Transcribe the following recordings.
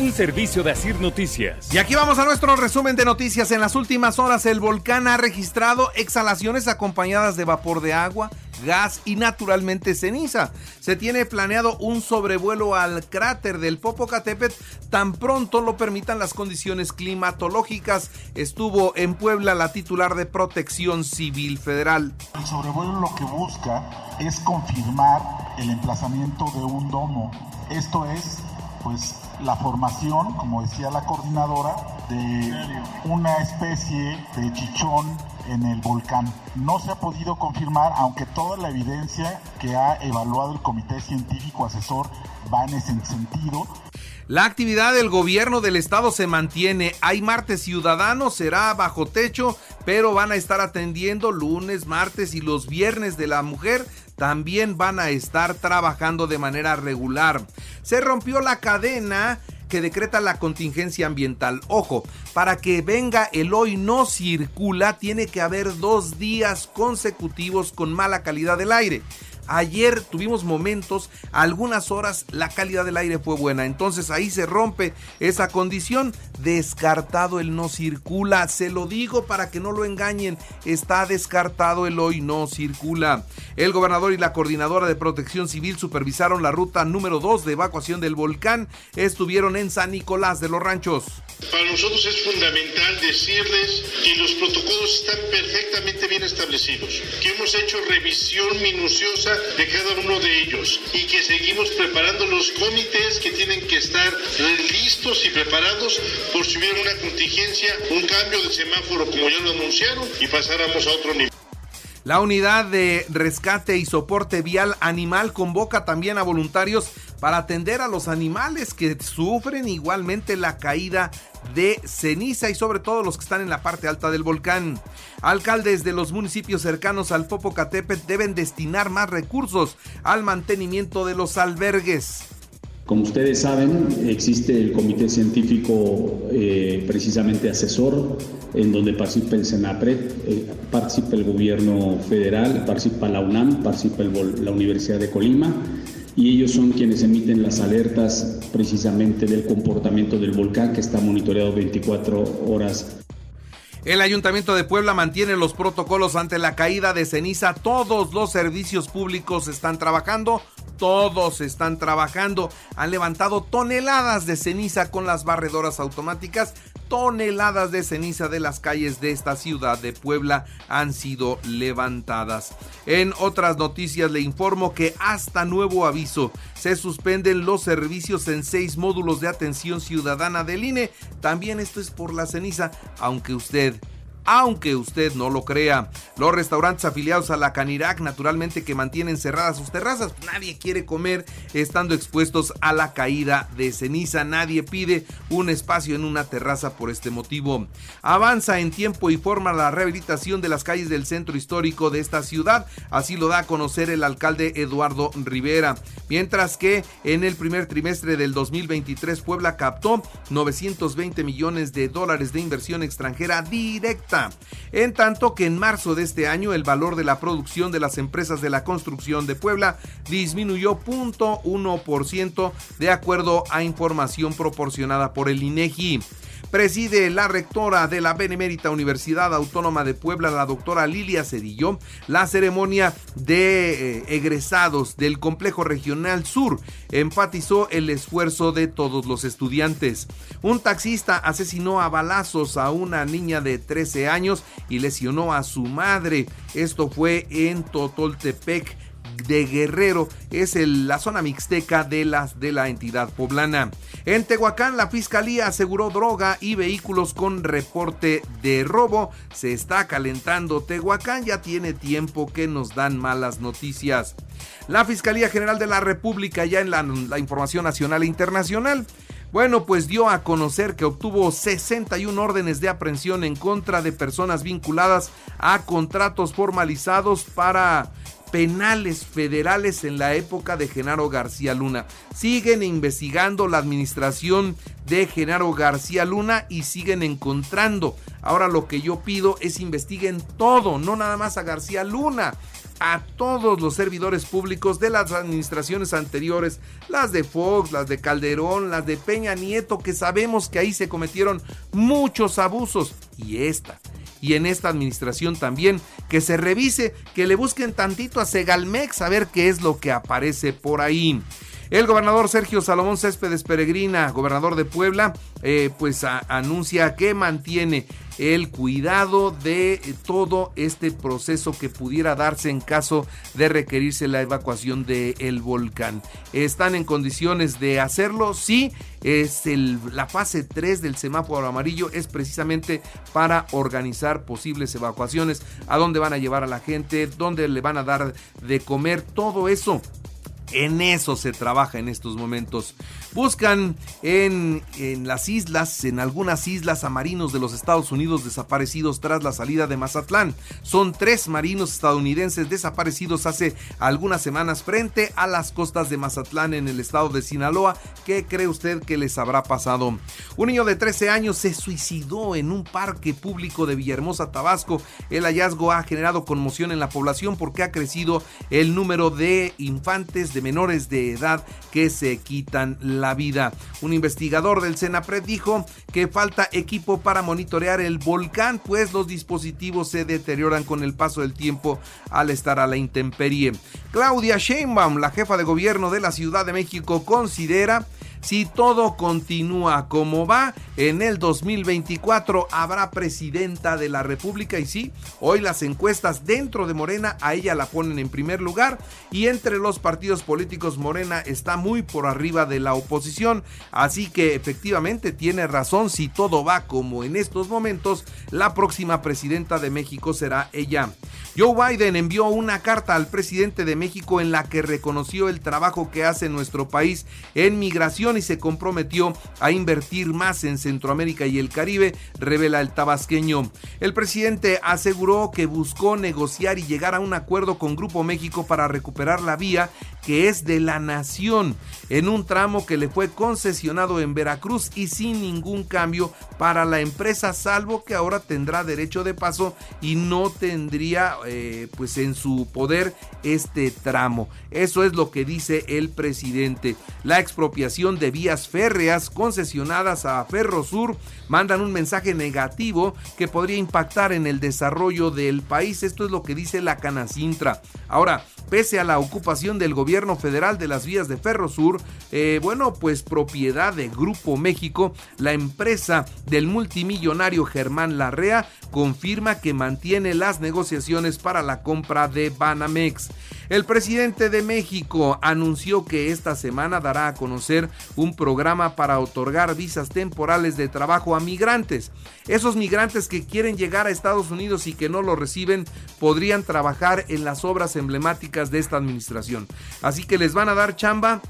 Un servicio de Asir Noticias. Y aquí vamos a nuestro resumen de noticias. En las últimas horas el volcán ha registrado exhalaciones acompañadas de vapor de agua, gas y naturalmente ceniza. Se tiene planeado un sobrevuelo al cráter del Popocatépetl tan pronto lo permitan las condiciones climatológicas. Estuvo en Puebla la titular de Protección Civil Federal. El sobrevuelo lo que busca es confirmar el emplazamiento de un domo. Esto es, pues, la formación, como decía la coordinadora, de una especie de chichón en el volcán. No se ha podido confirmar, aunque toda la evidencia que ha evaluado el Comité Científico Asesor va en ese sentido. La actividad del gobierno del estado se mantiene. Hay martes ciudadanos, será bajo techo, pero van a estar atendiendo lunes, martes y los viernes de la mujer. También van a estar trabajando de manera regular. Se rompió la cadena que decreta la contingencia ambiental. Ojo, para que venga el hoy no circula, tiene que haber dos días consecutivos con mala calidad del aire. Ayer tuvimos momentos, algunas horas la calidad del aire fue buena. Entonces ahí se rompe esa condición. Descartado el no circula. Se lo digo para que no lo engañen. Está descartado el hoy no circula. El gobernador y la coordinadora de protección civil supervisaron la ruta número 2 de evacuación del volcán. Estuvieron en San Nicolás de los Ranchos. Para nosotros es fundamental decirles que los protocolos están perfectamente bien establecidos, que hemos hecho revisión minuciosa de cada uno de ellos y que seguimos preparando los comités que tienen que estar listos y preparados por si hubiera una contingencia, un cambio de semáforo como ya lo anunciaron y pasáramos a otro nivel. La unidad de rescate y soporte vial animal convoca también a voluntarios para atender a los animales que sufren igualmente la caída de ceniza y sobre todo los que están en la parte alta del volcán. Alcaldes de los municipios cercanos al Popocatépetl deben destinar más recursos al mantenimiento de los albergues. Como ustedes saben, existe el comité científico eh, precisamente asesor, en donde participa el SENAPRED, eh, participa el gobierno federal, participa la UNAM, participa la Universidad de Colima, y ellos son quienes emiten las alertas precisamente del comportamiento del volcán que está monitoreado 24 horas el Ayuntamiento de Puebla mantiene los protocolos ante la caída de ceniza. Todos los servicios públicos están trabajando todos están trabajando. Han levantado toneladas de ceniza con las barredoras automáticas. Toneladas de ceniza de las calles de esta ciudad de Puebla han sido levantadas. En otras noticias le informo que hasta nuevo aviso se suspenden los servicios en seis módulos de atención ciudadana del INE. También esto es por la ceniza, aunque usted aunque usted no lo crea. Los restaurantes afiliados a la Canirac naturalmente que mantienen cerradas sus terrazas, nadie quiere comer estando expuestos a la caída de ceniza, nadie pide un espacio en una terraza por este motivo. Avanza en tiempo y forma la rehabilitación de las calles del centro histórico de esta ciudad, así lo da a conocer el alcalde Eduardo Rivera. Mientras que en el primer trimestre del 2023 Puebla captó 920 millones de dólares de inversión extranjera directa en tanto que en marzo de este año el valor de la producción de las empresas de la construcción de Puebla disminuyó 0.1% de acuerdo a información proporcionada por el INEGI preside la rectora de la Benemérita Universidad Autónoma de Puebla, la doctora Lilia Cedillo, la ceremonia de eh, egresados del Complejo Regional Sur. Enfatizó el esfuerzo de todos los estudiantes. Un taxista asesinó a balazos a una niña de 13 años y lesionó a su madre. Esto fue en Totoltepec de Guerrero es la zona mixteca de, las, de la entidad poblana. En Tehuacán, la fiscalía aseguró droga y vehículos con reporte de robo. Se está calentando. Tehuacán ya tiene tiempo que nos dan malas noticias. La Fiscalía General de la República, ya en la, la información nacional e internacional, bueno, pues dio a conocer que obtuvo 61 órdenes de aprehensión en contra de personas vinculadas a contratos formalizados para penales federales en la época de Genaro García Luna. Siguen investigando la administración de Genaro García Luna y siguen encontrando. Ahora lo que yo pido es investiguen todo, no nada más a García Luna. a todos los servidores públicos de las administraciones anteriores, las de Fox, las de Calderón, las de Peña Nieto, que sabemos que ahí se cometieron muchos abusos. Y esta, y en esta administración también, que se revise, que le busquen tantito a Segalmex a ver qué es lo que aparece por ahí. El gobernador Sergio Salomón Céspedes Peregrina, gobernador de Puebla, eh, pues anuncia que mantiene el cuidado de todo este proceso que pudiera darse en caso de requerirse la evacuación del volcán. ¿Están en condiciones de hacerlo? Sí, es la fase 3 del semáforo amarillo es precisamente para organizar posibles evacuaciones, a dónde van a llevar a la gente, dónde le van a dar de comer, todo eso en eso se trabaja en estos momentos. Buscan en, en, las islas, en algunas islas a marinos de los Estados Unidos desaparecidos tras la salida de Mazatlán. Son tres marinos estadounidenses desaparecidos hace algunas semanas frente a las costas de Mazatlán en el estado de Sinaloa. ¿Qué cree usted que les habrá pasado? Un niño de 13 años se suicidó en un parque público de Villahermosa, Tabasco. El hallazgo ha generado conmoción en la población porque ha crecido el número de infantes de menores de edad que se quitan la vida. Un investigador del Senapred dijo que falta equipo para monitorear el volcán, pues los dispositivos se deterioran con el paso del tiempo al estar a la intemperie. Claudia Sheinbaum, la jefa de gobierno de la Ciudad de México, considera si todo continúa como va, en el 2024 habrá presidenta de la República y sí, hoy las encuestas dentro de Morena a ella la ponen en primer lugar y entre los partidos políticos Morena está muy por arriba de la oposición, así que efectivamente tiene razón si todo va como en estos momentos, la próxima presidenta de México será ella. Joe Biden envió una carta al presidente de México en la que reconoció el trabajo que hace nuestro país en migración y se comprometió a invertir más en Centroamérica y el Caribe, revela el tabasqueño. El presidente aseguró que buscó negociar y llegar a un acuerdo con Grupo México para recuperar la vía que es de la nación en un tramo que le fue concesionado en Veracruz y sin ningún cambio para la empresa salvo que ahora tendrá derecho de paso y no tendría eh, pues en su poder este tramo. Eso es lo que dice el presidente. La expropiación de vías férreas concesionadas a Ferrosur mandan un mensaje negativo que podría impactar en el desarrollo del país. Esto es lo que dice la Canacintra. Ahora, pese a la ocupación del gobierno federal de las vías de Ferrosur, eh, bueno, pues propiedad de Grupo México, la empresa del multimillonario Germán Larrea confirma que mantiene las negociaciones para la compra de Banamex. El presidente de México anunció que esta semana dará a conocer un programa para otorgar visas temporales de trabajo a migrantes. Esos migrantes que quieren llegar a Estados Unidos y que no lo reciben podrían trabajar en las obras emblemáticas de esta administración. Así que les van a dar chamba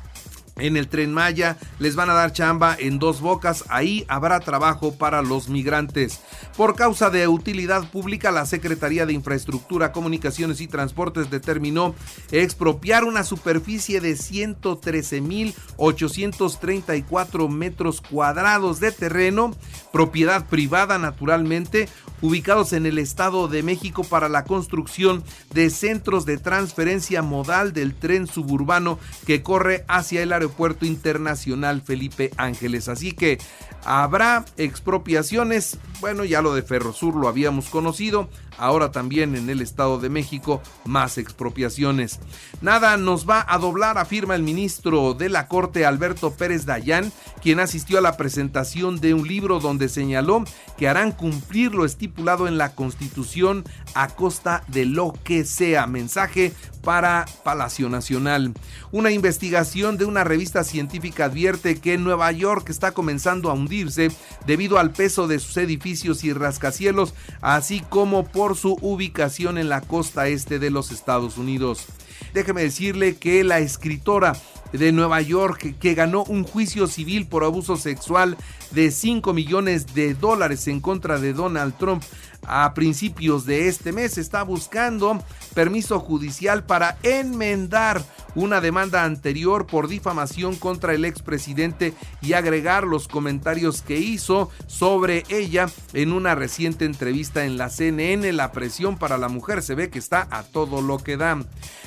en el tren Maya, les van a dar chamba en dos bocas, ahí habrá trabajo para los migrantes. Por causa de utilidad pública, la Secretaría de Infraestructura, Comunicaciones y Transportes determinó expropiar una superficie de 113.834 metros cuadrados de terreno, propiedad privada naturalmente, ubicados en el Estado de México para la construcción de centros de transferencia modal del tren suburbano que corre hacia el Aeropuerto Internacional Felipe Ángeles. Así que habrá expropiaciones, bueno, ya lo de Ferrosur lo habíamos conocido, ahora también en el Estado de México más expropiaciones. Nada nos va a doblar, afirma el ministro de la Corte Alberto Pérez Dayán, quien asistió a la presentación de un libro donde señaló que harán cumplir lo estipulado en la Constitución a costa de lo que sea. Mensaje para Palacio Nacional. Una investigación de una revista científica advierte que Nueva York está comenzando a hundirse debido al peso de sus edificios y rascacielos, así como por su ubicación en la costa este de los Estados Unidos. Déjeme decirle que la escritora de Nueva York que ganó un juicio civil por abuso sexual de 5 millones de dólares en contra de Donald Trump a principios de este mes está buscando permiso judicial para enmendar una demanda anterior por difamación contra el expresidente y agregar los comentarios que hizo sobre ella en una reciente entrevista en la CNN. La presión para la mujer se ve que está a todo lo que da.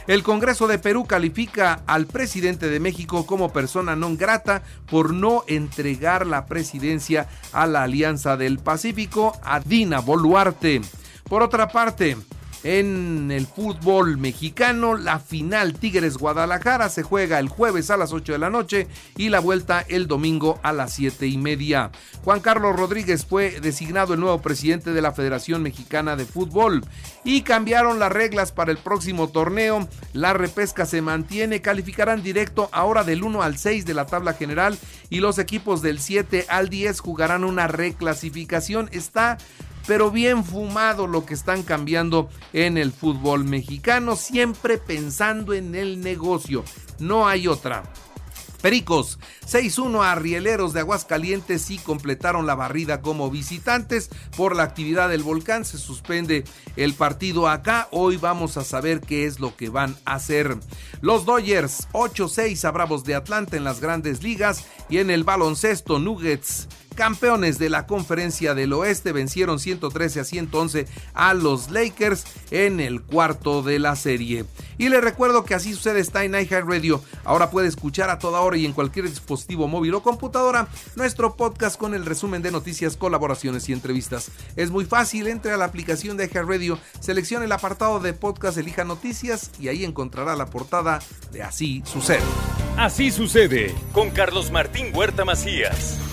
El Congreso de Perú califica al presidente de México como persona non grata por no entregar la presidencia a la Alianza del Pacífico a Dina Boluarte. Por otra parte, en el fútbol mexicano, la final Tigres Guadalajara se juega el jueves a las 8 de la noche y la vuelta el domingo a las 7 y media. Juan Carlos Rodríguez fue designado el nuevo presidente de la Federación Mexicana de Fútbol y cambiaron las reglas para el próximo torneo. La repesca se mantiene, calificarán directo ahora del 1 al 6 de la tabla general y los equipos del 7 al 10 jugarán una reclasificación. Está pero bien fumado lo que están cambiando en el fútbol mexicano, siempre pensando en el negocio, no hay otra. Pericos 6-1 a Rieleros de Aguascalientes y completaron la barrida como visitantes por la actividad del volcán. Se suspende el partido acá. Hoy vamos a saber qué es lo que van a hacer. Los Dodgers 8-6 a Bravos de Atlanta en las grandes ligas y en el baloncesto Nuggets campeones de la conferencia del oeste, vencieron 113 a 111 a los Lakers en el cuarto de la serie. Y les recuerdo que así sucede está en Radio. Ahora puede escuchar a toda hora y en cualquier dispositivo móvil o computadora nuestro podcast con el resumen de noticias, colaboraciones y entrevistas. Es muy fácil, entre a la aplicación de Radio, seleccione el apartado de podcast, elija noticias y ahí encontrará la portada de Así sucede. Así sucede con Carlos Martín Huerta Macías.